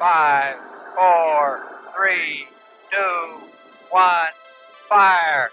Five, four, three, two, one, fire.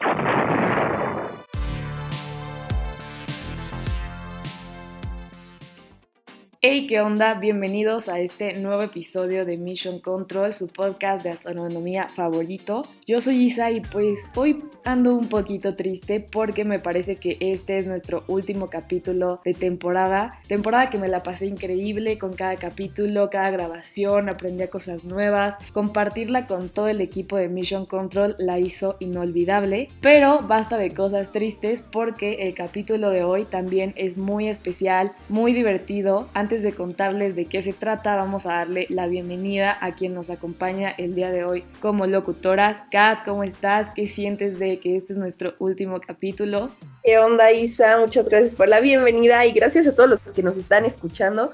Hey, ¿qué onda? Bienvenidos a este nuevo episodio de Mission Control, su podcast de astronomía favorito. Yo soy Isa y pues hoy ando un poquito triste porque me parece que este es nuestro último capítulo de temporada. Temporada que me la pasé increíble con cada capítulo, cada grabación, aprendí cosas nuevas. Compartirla con todo el equipo de Mission Control la hizo inolvidable. Pero basta de cosas tristes porque el capítulo de hoy también es muy especial, muy divertido antes de contarles de qué se trata, vamos a darle la bienvenida a quien nos acompaña el día de hoy como locutoras. ¿Cómo estás? ¿Qué sientes de que este es nuestro último capítulo? ¿Qué onda, Isa? Muchas gracias por la bienvenida y gracias a todos los que nos están escuchando.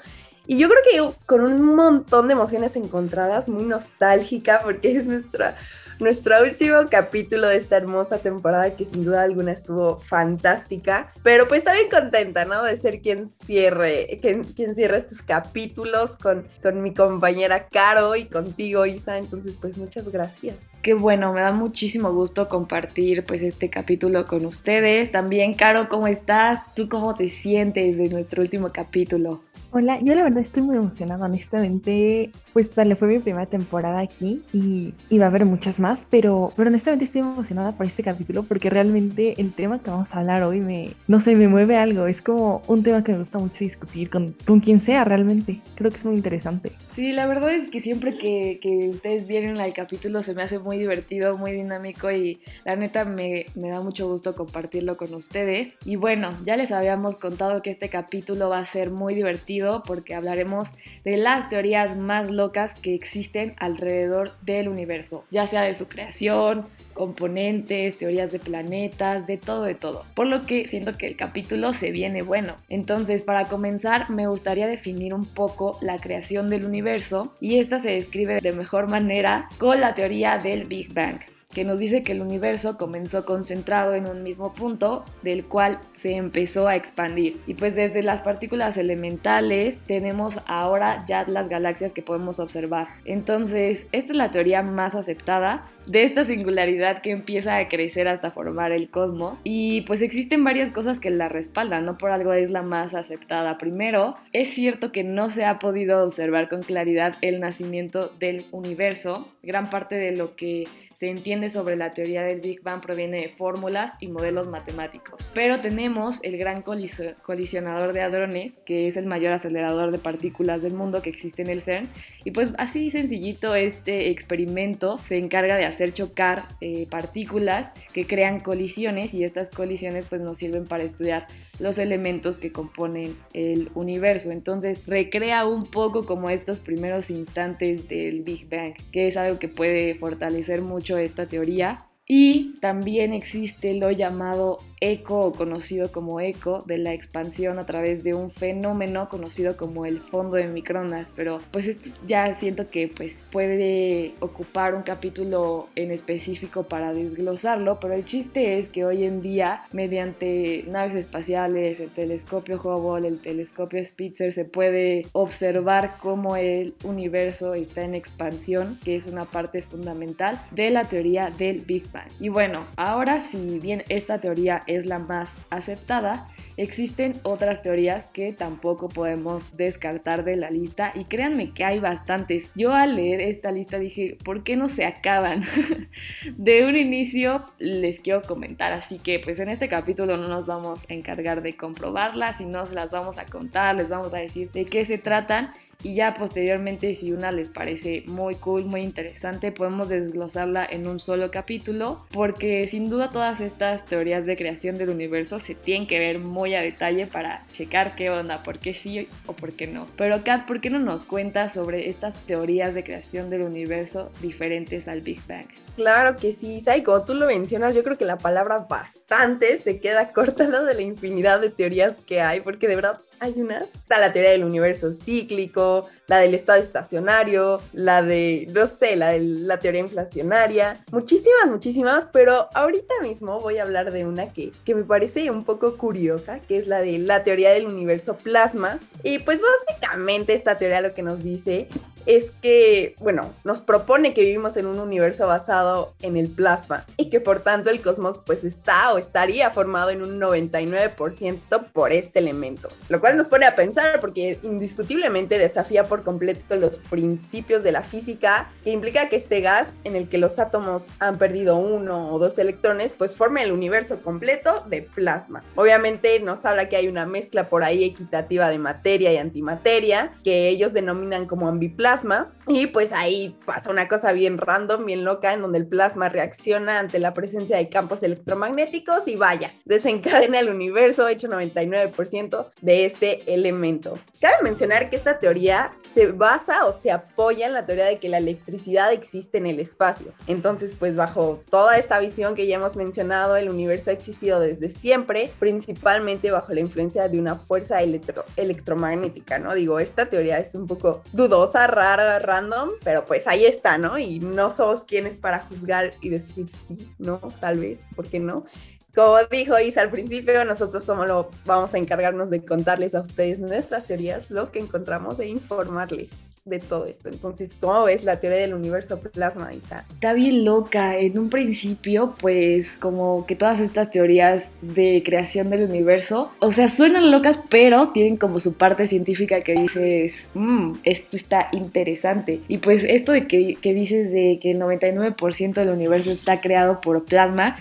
Y yo creo que con un montón de emociones encontradas, muy nostálgica, porque es nuestra nuestro último capítulo de esta hermosa temporada que sin duda alguna estuvo fantástica. Pero pues también contenta, ¿no? De ser quien cierre, quien, quien cierre estos capítulos con, con mi compañera Caro y contigo, Isa. Entonces, pues muchas gracias. Qué bueno, me da muchísimo gusto compartir pues este capítulo con ustedes. También, Caro, ¿cómo estás? ¿Tú cómo te sientes de nuestro último capítulo? Hola, yo la verdad estoy muy emocionada, honestamente. Pues vale, fue mi primera temporada aquí y, iba va a haber muchas más, pero, pero honestamente estoy emocionada por este capítulo porque realmente el tema que vamos a hablar hoy me, no sé, me mueve algo. Es como un tema que me gusta mucho discutir con, con quien sea realmente. Creo que es muy interesante. Sí, la verdad es que siempre que, que ustedes vienen al capítulo se me hace muy divertido, muy dinámico y la neta me, me da mucho gusto compartirlo con ustedes. Y bueno, ya les habíamos contado que este capítulo va a ser muy divertido porque hablaremos de las teorías más locas que existen alrededor del universo, ya sea de su creación, componentes, teorías de planetas, de todo, de todo. Por lo que siento que el capítulo se viene bueno. Entonces, para comenzar, me gustaría definir un poco la creación del universo y esta se describe de mejor manera con la teoría del Big Bang que nos dice que el universo comenzó concentrado en un mismo punto del cual se empezó a expandir. Y pues desde las partículas elementales tenemos ahora ya las galaxias que podemos observar. Entonces, esta es la teoría más aceptada de esta singularidad que empieza a crecer hasta formar el cosmos. Y pues existen varias cosas que la respaldan, no por algo es la más aceptada. Primero, es cierto que no se ha podido observar con claridad el nacimiento del universo. Gran parte de lo que se entiende sobre la teoría del Big Bang proviene de fórmulas y modelos matemáticos. Pero tenemos el gran colisionador de hadrones, que es el mayor acelerador de partículas del mundo que existe en el CERN. Y pues así sencillito este experimento se encarga de hacer chocar eh, partículas que crean colisiones y estas colisiones pues nos sirven para estudiar los elementos que componen el universo. Entonces recrea un poco como estos primeros instantes del Big Bang, que es algo que puede fortalecer mucho esta teoría. Y también existe lo llamado eco o conocido como eco de la expansión a través de un fenómeno conocido como el fondo de micronas, pero pues esto ya siento que pues puede ocupar un capítulo en específico para desglosarlo, pero el chiste es que hoy en día mediante naves espaciales, el telescopio Hubble, el telescopio Spitzer se puede observar cómo el universo está en expansión, que es una parte fundamental de la teoría del Big Bang. Y bueno, ahora si bien esta teoría es la más aceptada, existen otras teorías que tampoco podemos descartar de la lista y créanme que hay bastantes. Yo al leer esta lista dije, ¿por qué no se acaban? de un inicio les quiero comentar, así que pues en este capítulo no nos vamos a encargar de comprobarlas, sino las vamos a contar, les vamos a decir de qué se tratan y ya posteriormente si una les parece muy cool, muy interesante, podemos desglosarla en un solo capítulo porque sin duda todas estas teorías de creación del universo se tienen que ver muy a detalle para checar qué onda, por qué sí o por qué no. Pero Kat, ¿por qué no nos cuentas sobre estas teorías de creación del universo diferentes al Big Bang? Claro que sí, Sai, como tú lo mencionas, yo creo que la palabra bastante se queda corta de la infinidad de teorías que hay, porque de verdad hay unas. Está la teoría del universo cíclico, la del estado estacionario, la de, no sé, la de la teoría inflacionaria, muchísimas, muchísimas, pero ahorita mismo voy a hablar de una que, que me parece un poco curiosa, que es la de la teoría del universo plasma. Y pues básicamente esta teoría lo que nos dice es que, bueno, nos propone que vivimos en un universo basado en el plasma y que por tanto el cosmos pues está o estaría formado en un 99% por este elemento, lo cual nos pone a pensar porque indiscutiblemente desafía por completo los principios de la física que implica que este gas en el que los átomos han perdido uno o dos electrones pues forme el universo completo de plasma. Obviamente nos habla que hay una mezcla por ahí equitativa de materia y antimateria que ellos denominan como ambiplasma y pues ahí pasa una cosa bien random, bien loca, en donde el plasma reacciona ante la presencia de campos electromagnéticos y vaya, desencadena el universo hecho 99% de este elemento. Cabe mencionar que esta teoría se basa o se apoya en la teoría de que la electricidad existe en el espacio. Entonces, pues bajo toda esta visión que ya hemos mencionado, el universo ha existido desde siempre, principalmente bajo la influencia de una fuerza electromagnética, ¿no? Digo, esta teoría es un poco dudosa, random, pero pues ahí está, ¿no? Y no somos quienes para juzgar y decir sí, no, tal vez, ¿por qué no? Como dijo Isa al principio, nosotros solo vamos a encargarnos de contarles a ustedes nuestras teorías, lo que encontramos, de informarles de todo esto. Entonces, ¿cómo ves la teoría del universo plasma, Isa? Está bien loca. En un principio, pues como que todas estas teorías de creación del universo, o sea, suenan locas, pero tienen como su parte científica que dices, mmm, esto está interesante. Y pues esto de que, que dices de que el 99% del universo está creado por plasma,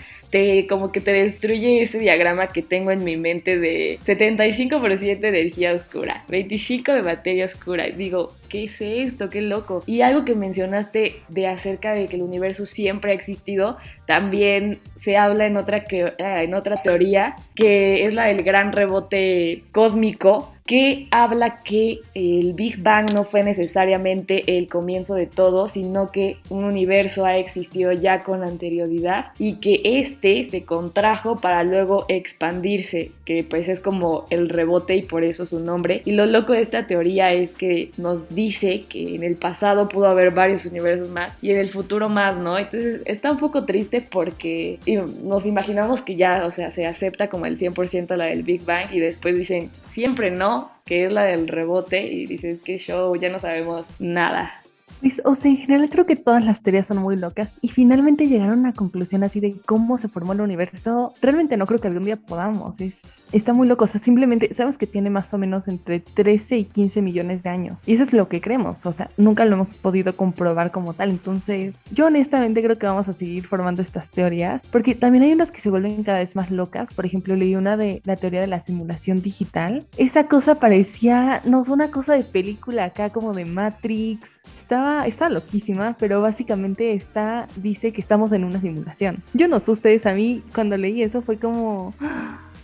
como que te destruye ese diagrama que tengo en mi mente de 75% de energía oscura, 25 de materia oscura. Digo, ¿qué es esto? Qué loco. Y algo que mencionaste de acerca de que el universo siempre ha existido, también se habla en otra, ah, en otra teoría, que es la del gran rebote cósmico, que habla que el Big Bang no fue necesariamente el comienzo de todo, sino que un universo ha existido ya con anterioridad y que este se contrajo para luego expandirse, que pues es como el rebote y por eso su nombre. Y lo loco de esta teoría es que nos dice que en el pasado pudo haber varios universos más y en el futuro más, ¿no? Entonces está un poco triste porque nos imaginamos que ya, o sea, se acepta como el 100% la del Big Bang y después dicen siempre no, que es la del rebote y dices que show, ya no sabemos nada. Pues, o sea, en general creo que todas las teorías son muy locas y finalmente llegaron a una conclusión así de cómo se formó el universo. Realmente no creo que algún día podamos. Es, está muy loco. O sea, simplemente sabemos que tiene más o menos entre 13 y 15 millones de años. Y eso es lo que creemos. O sea, nunca lo hemos podido comprobar como tal. Entonces, yo honestamente creo que vamos a seguir formando estas teorías porque también hay unas que se vuelven cada vez más locas. Por ejemplo, leí una de la teoría de la simulación digital. Esa cosa parecía, no, es una cosa de película acá como de Matrix estaba, está loquísima, pero básicamente está, dice que estamos en una simulación. Yo no sé ustedes, a mí cuando leí eso fue como,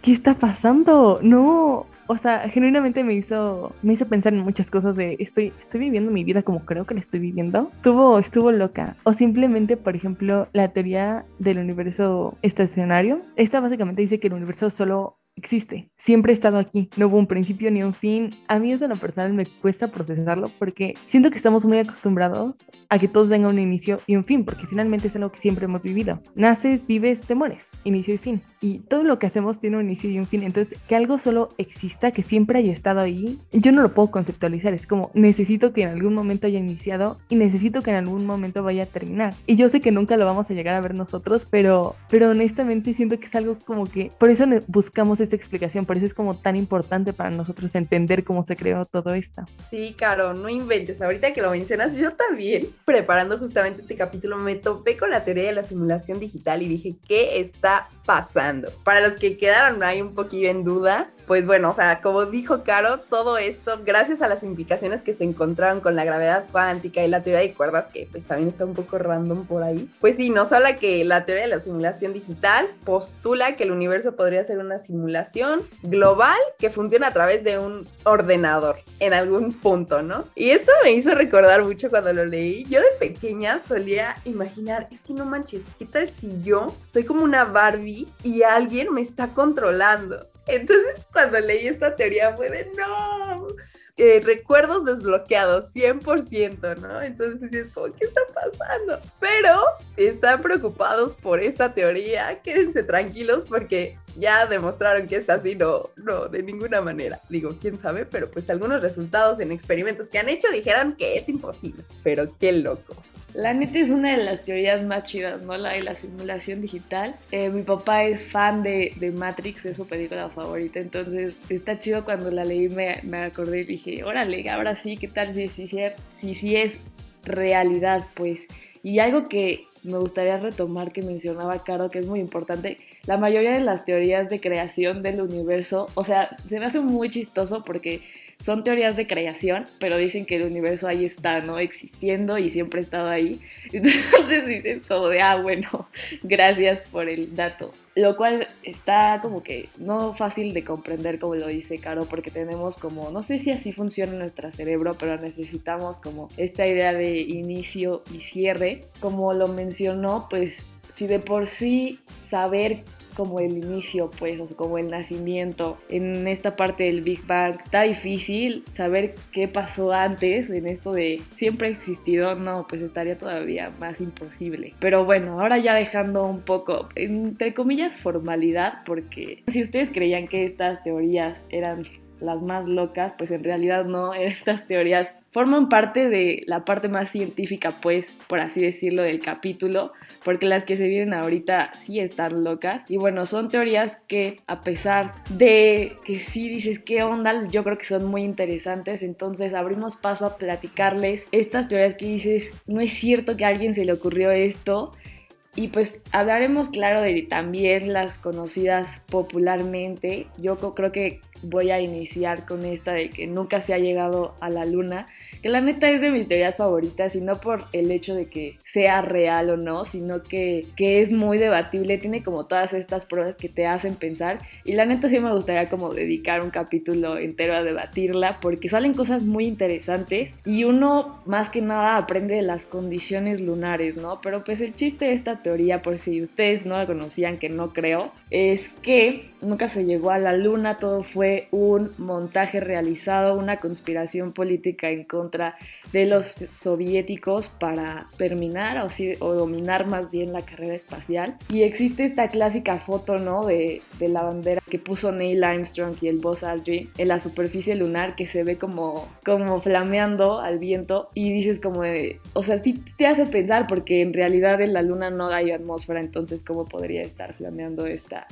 ¿qué está pasando? No, o sea, genuinamente me hizo, me hizo pensar en muchas cosas de estoy, estoy viviendo mi vida como creo que la estoy viviendo. Estuvo, estuvo loca. O simplemente, por ejemplo, la teoría del universo estacionario. Esta básicamente dice que el universo solo existe, siempre he estado aquí, no hubo un principio ni un fin. A mí eso en lo personal me cuesta procesarlo porque siento que estamos muy acostumbrados a que todo tenga un inicio y un fin, porque finalmente es algo que siempre hemos vivido. Naces, vives, te mueres, inicio y fin. Y todo lo que hacemos tiene un inicio y un fin, entonces que algo solo exista, que siempre haya estado ahí, yo no lo puedo conceptualizar, es como necesito que en algún momento haya iniciado y necesito que en algún momento vaya a terminar. Y yo sé que nunca lo vamos a llegar a ver nosotros, pero, pero honestamente siento que es algo como que por eso buscamos explicación, por eso es como tan importante para nosotros entender cómo se creó todo esto. Sí, claro, no inventes. Ahorita que lo mencionas, yo también, preparando justamente este capítulo, me topé con la teoría de la simulación digital y dije, ¿qué está pasando? Para los que quedaron ahí un poquillo en duda, pues bueno, o sea, como dijo Caro, todo esto, gracias a las implicaciones que se encontraron con la gravedad cuántica y la teoría de cuerdas, que pues también está un poco random por ahí, pues sí, nos habla que la teoría de la simulación digital postula que el universo podría ser una simulación global que funciona a través de un ordenador en algún punto, ¿no? Y esto me hizo recordar mucho cuando lo leí. Yo de pequeña solía imaginar, es que no manches, ¿qué tal si yo soy como una Barbie y alguien me está controlando? Entonces, cuando leí esta teoría fue de no, recuerdos desbloqueados, 100%, ¿no? Entonces es ¿qué está pasando? Pero están preocupados por esta teoría, quédense tranquilos porque ya demostraron que esta así, no, no, de ninguna manera. Digo, quién sabe, pero pues algunos resultados en experimentos que han hecho dijeron que es imposible. Pero qué loco. La neta es una de las teorías más chidas, ¿no? La de la simulación digital. Eh, mi papá es fan de, de, Matrix, es su película favorita, entonces está chido cuando la leí, me, me acordé y dije, órale, ahora sí, ¿qué tal si, si, si, si es realidad, pues? Y algo que me gustaría retomar que mencionaba Caro, que es muy importante, la mayoría de las teorías de creación del universo, o sea, se me hace muy chistoso porque son teorías de creación, pero dicen que el universo ahí está, ¿no? Existiendo y siempre ha estado ahí. Entonces dices como de, ah, bueno, gracias por el dato. Lo cual está como que no fácil de comprender como lo dice Caro, porque tenemos como, no sé si así funciona nuestro cerebro, pero necesitamos como esta idea de inicio y cierre. Como lo mencionó, pues si de por sí saber como el inicio, pues, o como el nacimiento en esta parte del Big Bang. Está difícil saber qué pasó antes en esto de siempre ha existido, no, pues estaría todavía más imposible. Pero bueno, ahora ya dejando un poco, entre comillas, formalidad, porque si ustedes creían que estas teorías eran las más locas, pues en realidad no, estas teorías forman parte de la parte más científica, pues, por así decirlo, del capítulo, porque las que se vienen ahorita sí están locas. Y bueno, son teorías que a pesar de que sí dices qué onda, yo creo que son muy interesantes, entonces abrimos paso a platicarles estas teorías que dices, no es cierto que a alguien se le ocurrió esto. Y pues hablaremos, claro, de también las conocidas popularmente. Yo creo que voy a iniciar con esta de que nunca se ha llegado a la luna, que la neta es de mis teorías favoritas y no por el hecho de que sea real o no, sino que, que es muy debatible, tiene como todas estas pruebas que te hacen pensar y la neta sí me gustaría como dedicar un capítulo entero a debatirla porque salen cosas muy interesantes y uno más que nada aprende de las condiciones lunares, ¿no? Pero pues el chiste de esta teoría, por si ustedes no la conocían, que no creo, es que nunca se llegó a la luna, todo fue un montaje realizado, una conspiración política en contra de los soviéticos para terminar o, dominar más bien la carrera espacial. Y existe esta clásica foto, ¿no? De, la bandera que puso Neil Armstrong y el Buzz Aldrin en la superficie lunar que se ve como, como flameando al viento y dices como o sea, sí te hace pensar porque en realidad en la luna no hay atmósfera, entonces ¿cómo podría estar flameando esta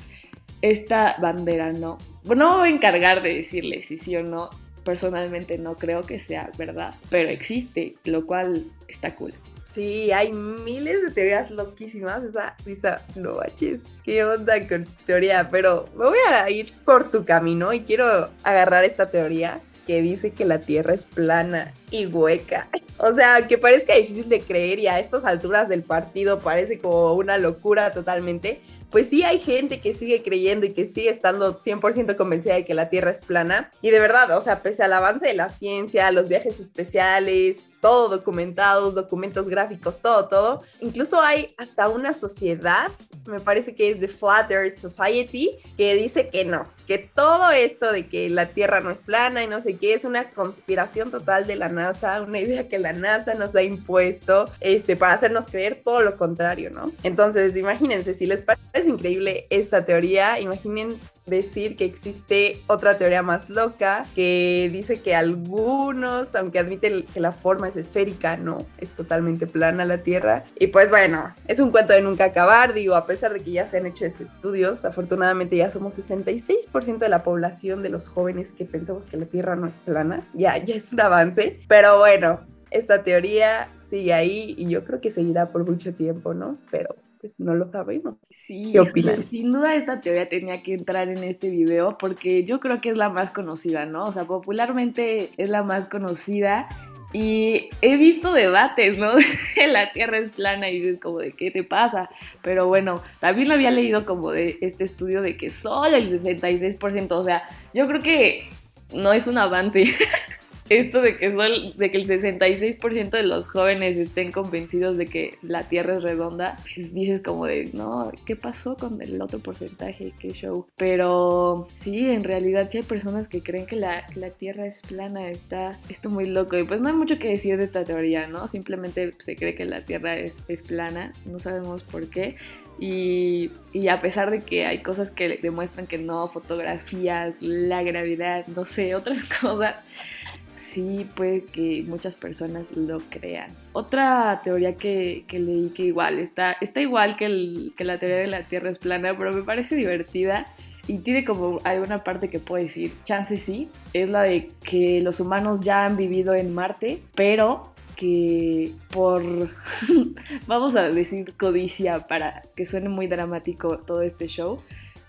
esta bandera no. No voy a encargar de decirle si sí o no. Personalmente no creo que sea verdad, pero existe, lo cual está cool. Sí, hay miles de teorías loquísimas. Esa, esa, no baches, qué onda con teoría. Pero me voy a ir por tu camino y quiero agarrar esta teoría que dice que la Tierra es plana y hueca. O sea, que parezca difícil de creer y a estas alturas del partido parece como una locura totalmente. Pues sí hay gente que sigue creyendo y que sigue estando 100% convencida de que la Tierra es plana. Y de verdad, o sea, pese al avance de la ciencia, los viajes especiales, todo documentado, documentos gráficos, todo, todo. Incluso hay hasta una sociedad, me parece que es The Flat Earth Society, que dice que no, que todo esto de que la Tierra no es plana y no sé qué es una conspiración total de la NASA, una idea que la NASA nos ha impuesto este, para hacernos creer todo lo contrario, ¿no? Entonces, imagínense, si les parece increíble esta teoría, imaginen decir que existe otra teoría más loca que dice que algunos, aunque admiten que la forma es esférica, no, es totalmente plana la Tierra. Y pues bueno, es un cuento de nunca acabar, digo, a pesar de que ya se han hecho esos estudios, afortunadamente ya somos 66% de la población de los jóvenes que pensamos que la Tierra no es plana, ya, ya es un avance, pero bueno, esta teoría sigue ahí y yo creo que seguirá por mucho tiempo, ¿no? Pero pues no lo sabemos. Sí, ¿Qué sin duda esta teoría tenía que entrar en este video porque yo creo que es la más conocida, ¿no? O sea, popularmente es la más conocida y he visto debates, ¿no? la Tierra es plana y dices como de qué te pasa. Pero bueno, también lo había leído como de este estudio de que solo el 66%, o sea, yo creo que no es un avance. esto de que, son, de que el 66% de los jóvenes estén convencidos de que la Tierra es redonda, pues dices como de, no, ¿qué pasó con el otro porcentaje? ¿Qué show? Pero sí, en realidad sí hay personas que creen que la, la Tierra es plana, está esto muy loco. Y pues no hay mucho que decir de esta teoría, ¿no? Simplemente se cree que la Tierra es, es plana, no sabemos por qué. Y, y, a pesar de que hay cosas que demuestran que no, fotografías, la gravedad, no sé, otras cosas, sí puede que muchas personas lo crean. Otra teoría que, que leí que igual está, está igual que, el, que la teoría de la Tierra es plana, pero me parece divertida y tiene como alguna parte que puedo decir, chance sí, es la de que los humanos ya han vivido en Marte, pero que por, vamos a decir codicia para que suene muy dramático todo este show,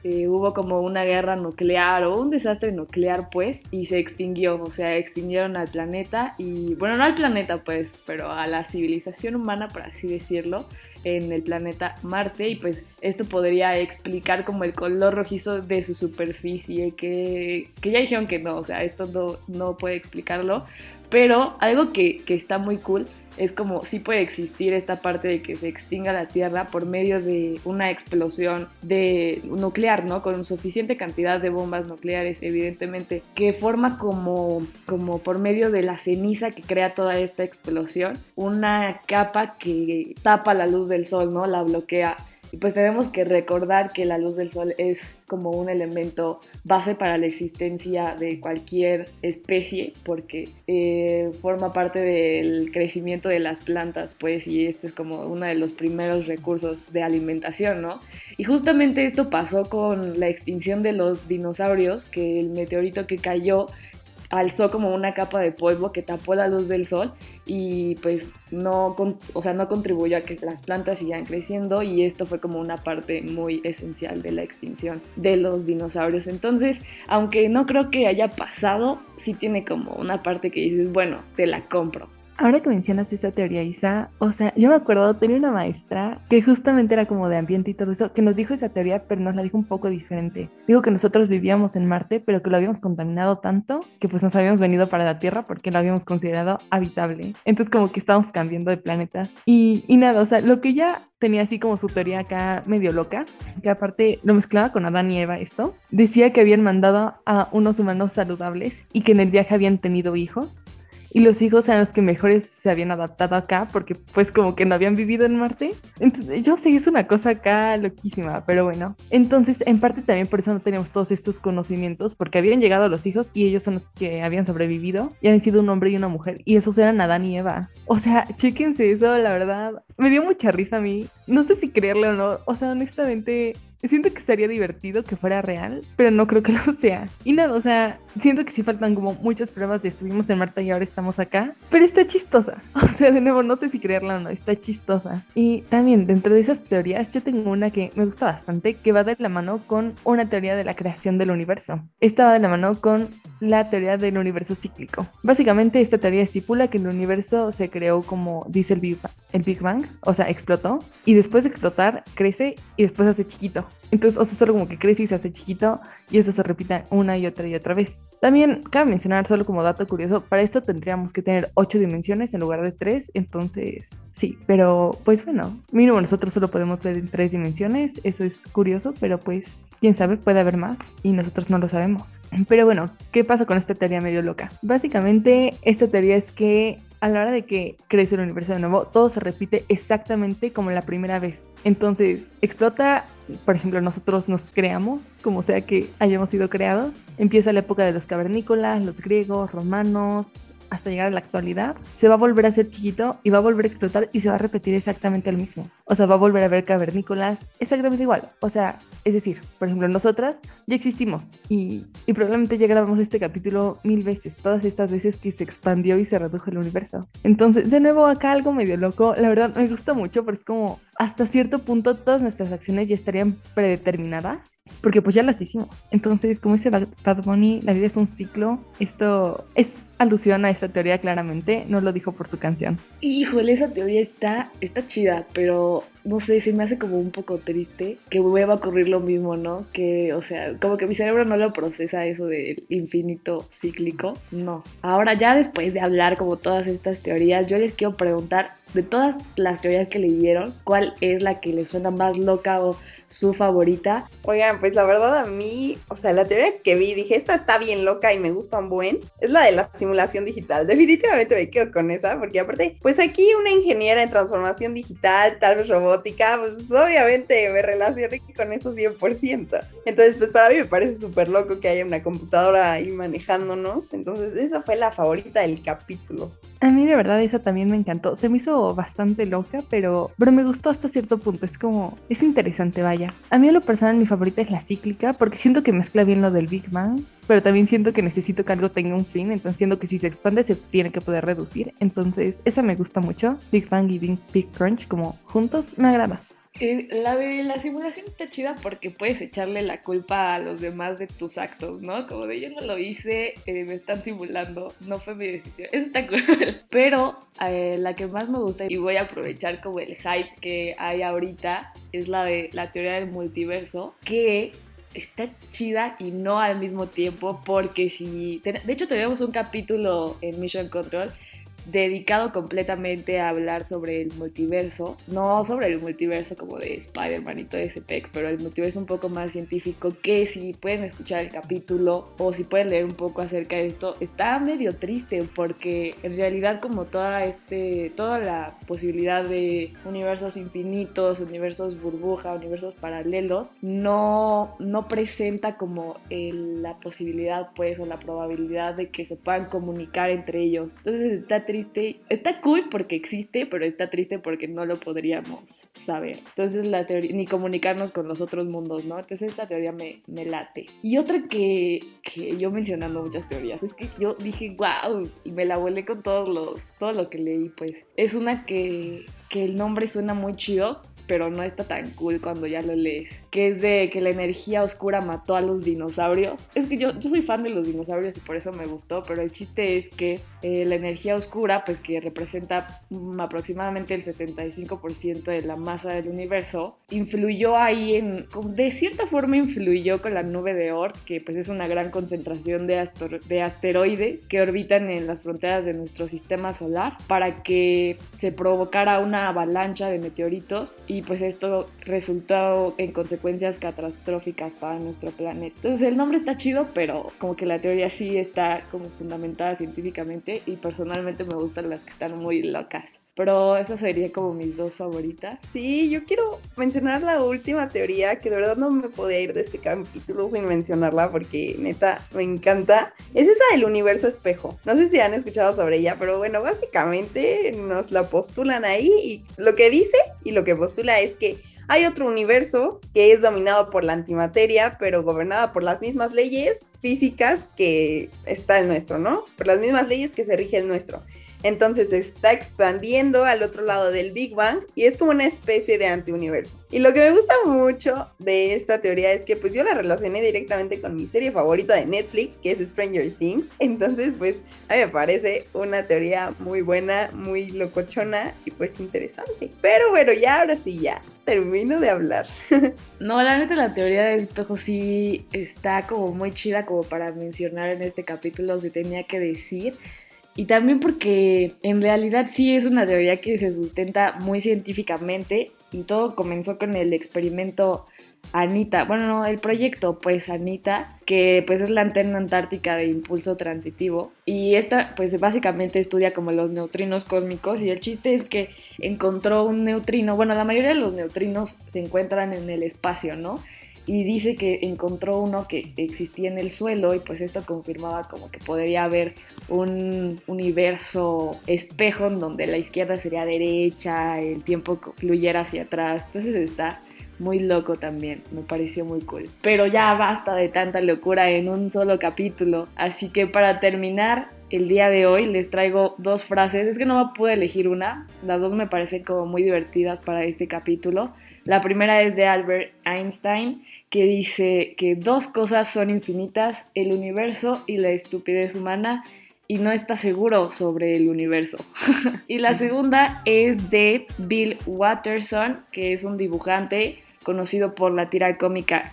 eh, hubo como una guerra nuclear o un desastre nuclear pues y se extinguió, o sea, extinguieron al planeta y bueno, no al planeta pues, pero a la civilización humana por así decirlo en el planeta Marte. Y pues esto podría explicar como el color rojizo de su superficie que, que ya dijeron que no, o sea, esto no, no puede explicarlo, pero algo que, que está muy cool es como si puede existir esta parte de que se extinga la Tierra por medio de una explosión de nuclear, ¿no? Con suficiente cantidad de bombas nucleares, evidentemente, que forma como, como por medio de la ceniza que crea toda esta explosión, una capa que tapa la luz del sol, ¿no? La bloquea y pues tenemos que recordar que la luz del sol es como un elemento base para la existencia de cualquier especie porque eh, forma parte del crecimiento de las plantas, pues, y este es como uno de los primeros recursos de alimentación, ¿no? Y justamente esto pasó con la extinción de los dinosaurios, que el meteorito que cayó alzó como una capa de polvo que tapó la luz del sol y pues no, o sea, no contribuyó a que las plantas sigan creciendo y esto fue como una parte muy esencial de la extinción de los dinosaurios. Entonces, aunque no creo que haya pasado, sí tiene como una parte que dices, bueno, te la compro. Ahora que mencionas esa teoría, Isa, o sea, yo me acuerdo, tenía una maestra que justamente era como de ambiente y todo eso, que nos dijo esa teoría, pero nos la dijo un poco diferente. Digo que nosotros vivíamos en Marte, pero que lo habíamos contaminado tanto que pues nos habíamos venido para la Tierra porque lo habíamos considerado habitable. Entonces como que estábamos cambiando de planetas. Y, y nada, o sea, lo que ella tenía así como su teoría acá medio loca, que aparte lo mezclaba con Adán y Eva esto, decía que habían mandado a unos humanos saludables y que en el viaje habían tenido hijos y los hijos eran los que mejores se habían adaptado acá porque pues como que no habían vivido en Marte. Entonces, yo sé, es una cosa acá loquísima, pero bueno. Entonces, en parte también por eso no teníamos todos estos conocimientos, porque habían llegado los hijos y ellos son los que habían sobrevivido y habían sido un hombre y una mujer y esos eran Adán y Eva. O sea, chéquense eso, la verdad. Me dio mucha risa a mí. No sé si creerle o no. O sea, honestamente, Siento que sería divertido que fuera real, pero no creo que lo sea. Y nada, o sea, siento que sí faltan como muchas pruebas de estuvimos en Marta y ahora estamos acá, pero está chistosa. O sea, de nuevo, no sé si creerla o no, está chistosa. Y también dentro de esas teorías, yo tengo una que me gusta bastante, que va de la mano con una teoría de la creación del universo. Esta va de la mano con la teoría del universo cíclico. Básicamente, esta teoría estipula que el universo se creó como dice el Big, el Big Bang, o sea, explotó, y después de explotar, crece y después hace chiquito. Entonces, o sea, solo como que crece y se hace chiquito y eso se repite una y otra y otra vez. También cabe mencionar, solo como dato curioso, para esto tendríamos que tener ocho dimensiones en lugar de tres, entonces sí, pero pues bueno, mínimo nosotros solo podemos ver en tres dimensiones, eso es curioso, pero pues quién sabe, puede haber más y nosotros no lo sabemos. Pero bueno, ¿qué pasa con esta teoría medio loca? Básicamente, esta teoría es que a la hora de que crece el universo de nuevo, todo se repite exactamente como la primera vez. Entonces, explota, por ejemplo, nosotros nos creamos, como sea que hayamos sido creados. Empieza la época de los cavernícolas, los griegos, romanos, hasta llegar a la actualidad, se va a volver a ser chiquito y va a volver a explotar y se va a repetir exactamente lo mismo. O sea, va a volver a ver cavernícolas exactamente igual. O sea, es decir, por ejemplo, nosotras ya existimos y, y, probablemente ya grabamos este capítulo mil veces, todas estas veces que se expandió y se redujo el universo. Entonces, de nuevo, acá algo medio loco, la verdad me gusta mucho porque es como hasta cierto punto todas nuestras acciones ya estarían predeterminadas porque pues ya las hicimos. Entonces, como dice Bad Bunny, la vida es un ciclo. Esto es alusión a esta teoría claramente, no lo dijo por su canción. Híjole, esa teoría está, está chida, pero no sé, se me hace como un poco triste que vuelva a ocurrir lo mismo, ¿no? Que, o sea, como que mi cerebro no lo procesa eso del infinito cíclico. No. Ahora ya después de hablar como todas estas teorías, yo les quiero preguntar, de todas las teorías que leyeron, ¿cuál es la que les suena más loca o su favorita? Oigan, pues la verdad a mí, o sea, la teoría que vi, dije, esta está bien loca y me gusta un buen, es la de la simulación digital. Definitivamente me quedo con esa, porque aparte, pues aquí una ingeniera en transformación digital, tal vez pues obviamente me relacioné con eso 100%. Entonces, pues para mí me parece súper loco que haya una computadora ahí manejándonos. Entonces, esa fue la favorita del capítulo. A mí de verdad esa también me encantó. Se me hizo bastante loca, pero, pero me gustó hasta cierto punto. Es como, es interesante, vaya. A mí a lo personal mi favorita es la cíclica porque siento que mezcla bien lo del Big Bang, pero también siento que necesito que algo tenga un fin, entonces siento que si se expande se tiene que poder reducir. Entonces esa me gusta mucho. Big Bang y Big Crunch como juntos me agrada. La de la simulación está chida porque puedes echarle la culpa a los demás de tus actos, ¿no? Como de yo no lo hice, eh, me están simulando, no fue mi decisión. Eso está cool. Pero eh, la que más me gusta y voy a aprovechar como el hype que hay ahorita es la de la teoría del multiverso, que está chida y no al mismo tiempo porque si... De hecho tenemos un capítulo en Mission Control dedicado completamente a hablar sobre el multiverso, no sobre el multiverso como de Spider-Man y todo ese pex, pero el multiverso un poco más científico que si pueden escuchar el capítulo o si pueden leer un poco acerca de esto, está medio triste porque en realidad como toda este toda la posibilidad de universos infinitos, universos burbuja, universos paralelos, no no presenta como la posibilidad pues o la probabilidad de que se puedan comunicar entre ellos. Entonces está triste Está cool porque existe, pero está triste porque no lo podríamos saber. Entonces la teoría, ni comunicarnos con los otros mundos, ¿no? Entonces esta teoría me, me late. Y otra que, que yo mencionando muchas teorías, es que yo dije, wow, y me la volé con todos los, todo lo que leí, pues. Es una que, que el nombre suena muy chido, pero no está tan cool cuando ya lo lees. Que es de que la energía oscura mató a los dinosaurios. Es que yo, yo soy fan de los dinosaurios y por eso me gustó, pero el chiste es que eh, la energía oscura, pues que representa aproximadamente el 75% de la masa del universo, influyó ahí en, de cierta forma influyó con la nube de Oort, que pues es una gran concentración de, de asteroides que orbitan en las fronteras de nuestro sistema solar, para que se provocara una avalancha de meteoritos y pues esto resultó en consecuencias catastróficas para nuestro planeta. Entonces el nombre está chido, pero como que la teoría sí está como fundamentada científicamente y personalmente me gustan las que están muy locas. Pero esa sería como mis dos favoritas. Sí, yo quiero mencionar la última teoría que de verdad no me podía ir de este capítulo sin mencionarla porque neta me encanta. Es esa del universo espejo. No sé si han escuchado sobre ella, pero bueno, básicamente nos la postulan ahí y lo que dice y lo que postula es que hay otro universo que es dominado por la antimateria, pero gobernada por las mismas leyes físicas que está el nuestro, ¿no? Por las mismas leyes que se rige el nuestro. Entonces se está expandiendo al otro lado del Big Bang y es como una especie de antiuniverso. Y lo que me gusta mucho de esta teoría es que pues yo la relacioné directamente con mi serie favorita de Netflix, que es Stranger Things. Entonces pues a mí me parece una teoría muy buena, muy locochona y pues interesante. Pero bueno, ya ahora sí ya termino de hablar. no, la neta la teoría del espejo sí está como muy chida como para mencionar en este capítulo, se tenía que decir. Y también porque en realidad sí es una teoría que se sustenta muy científicamente y todo comenzó con el experimento Anita, bueno, no, el proyecto pues Anita, que pues es la antena antártica de impulso transitivo y esta pues básicamente estudia como los neutrinos cósmicos y el chiste es que encontró un neutrino, bueno, la mayoría de los neutrinos se encuentran en el espacio, ¿no? Y dice que encontró uno que existía en el suelo y pues esto confirmaba como que podría haber un universo espejo en donde la izquierda sería derecha, el tiempo fluyera hacia atrás, entonces está muy loco también, me pareció muy cool. Pero ya basta de tanta locura en un solo capítulo, así que para terminar el día de hoy les traigo dos frases, es que no pude elegir una, las dos me parecen como muy divertidas para este capítulo. La primera es de Albert Einstein, que dice que dos cosas son infinitas, el universo y la estupidez humana. y no está seguro sobre el universo. y la segunda es de Bill Watterson, que es un dibujante conocido por la tira cómica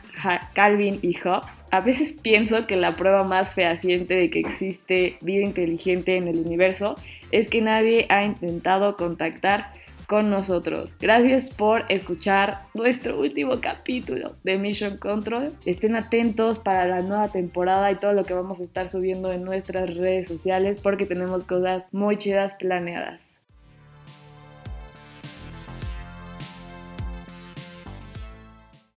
Calvin y Hobbes. A veces pienso que la prueba más fehaciente de que existe vida inteligente en el universo es que nadie ha intentado contactar con nosotros. Gracias por escuchar nuestro último capítulo de Mission Control. Estén atentos para la nueva temporada y todo lo que vamos a estar subiendo en nuestras redes sociales porque tenemos cosas muy chidas planeadas.